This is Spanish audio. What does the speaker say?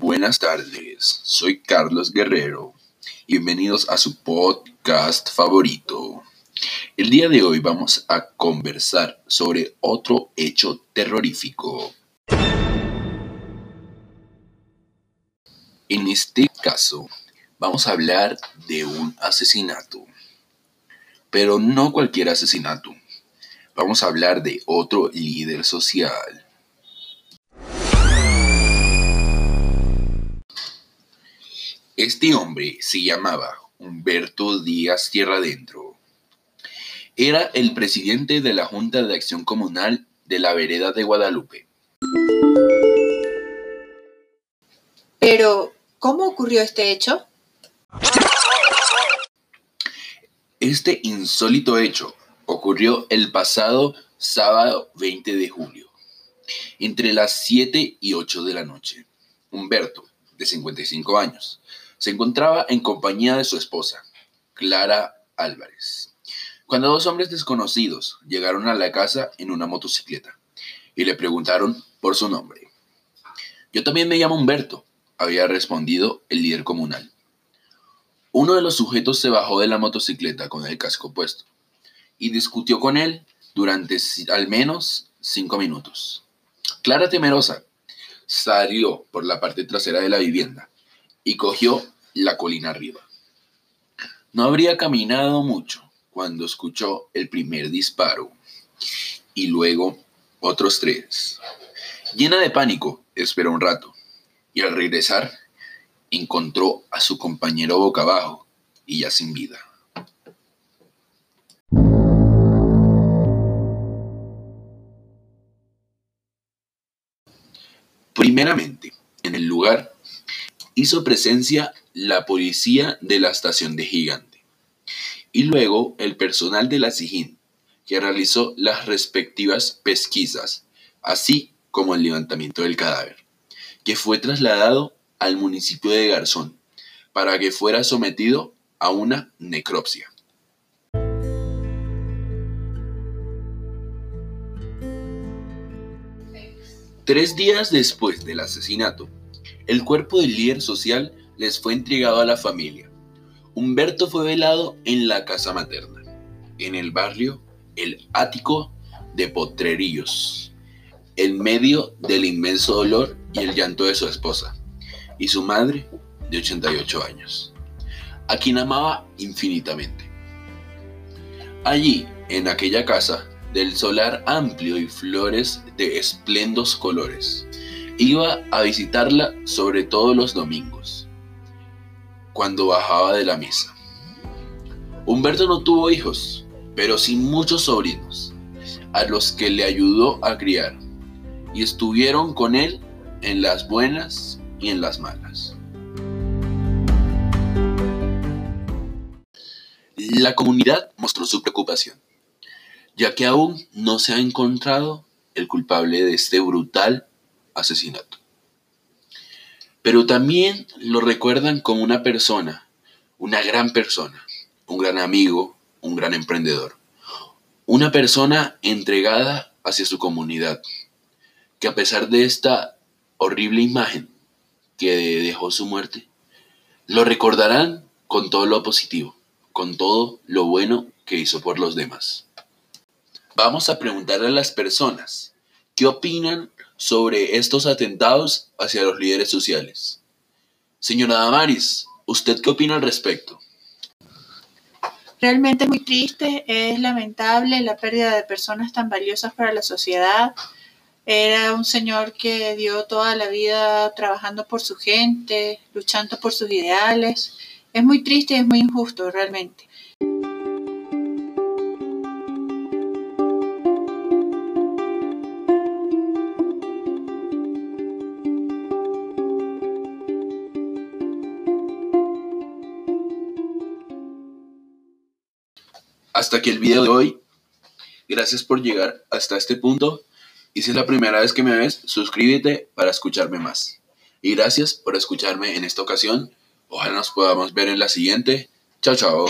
Buenas tardes, soy Carlos Guerrero. Bienvenidos a su podcast favorito. El día de hoy vamos a conversar sobre otro hecho terrorífico. En este caso, vamos a hablar de un asesinato. Pero no cualquier asesinato. Vamos a hablar de otro líder social. Este hombre se llamaba Humberto Díaz Tierra Adentro. Era el presidente de la Junta de Acción Comunal de la Vereda de Guadalupe. Pero, ¿cómo ocurrió este hecho? Este insólito hecho ocurrió el pasado sábado 20 de julio, entre las 7 y 8 de la noche. Humberto, de 55 años, se encontraba en compañía de su esposa, Clara Álvarez, cuando dos hombres desconocidos llegaron a la casa en una motocicleta y le preguntaron por su nombre. Yo también me llamo Humberto, había respondido el líder comunal. Uno de los sujetos se bajó de la motocicleta con el casco puesto y discutió con él durante al menos cinco minutos. Clara temerosa salió por la parte trasera de la vivienda y cogió la colina arriba. No habría caminado mucho cuando escuchó el primer disparo y luego otros tres. Llena de pánico, esperó un rato y al regresar encontró a su compañero boca abajo y ya sin vida. Primeramente, en el lugar hizo presencia la policía de la estación de Gigante y luego el personal de la SIGIN, que realizó las respectivas pesquisas, así como el levantamiento del cadáver, que fue trasladado al municipio de Garzón para que fuera sometido a una necropsia. Tres días después del asesinato, el cuerpo del líder social les fue entregado a la familia. Humberto fue velado en la casa materna, en el barrio El Ático de Potrerillos, en medio del inmenso dolor y el llanto de su esposa y su madre de 88 años, a quien amaba infinitamente. Allí, en aquella casa, del solar amplio y flores de esplendos colores, iba a visitarla sobre todo los domingos, cuando bajaba de la misa. Humberto no tuvo hijos, pero sí muchos sobrinos, a los que le ayudó a criar, y estuvieron con él en las buenas y en las malas. La comunidad mostró su preocupación, ya que aún no se ha encontrado el culpable de este brutal asesinato. Pero también lo recuerdan como una persona, una gran persona, un gran amigo, un gran emprendedor, una persona entregada hacia su comunidad, que a pesar de esta horrible imagen que dejó su muerte, lo recordarán con todo lo positivo, con todo lo bueno que hizo por los demás. Vamos a preguntarle a las personas qué opinan sobre estos atentados hacia los líderes sociales. Señora Damaris, ¿usted qué opina al respecto? Realmente es muy triste, es lamentable la pérdida de personas tan valiosas para la sociedad. Era un señor que dio toda la vida trabajando por su gente, luchando por sus ideales. Es muy triste es muy injusto realmente. Hasta aquí el video de hoy. Gracias por llegar hasta este punto y si es la primera vez que me ves, suscríbete para escucharme más. Y gracias por escucharme en esta ocasión. Ojalá nos podamos ver en la siguiente. Chao, chao.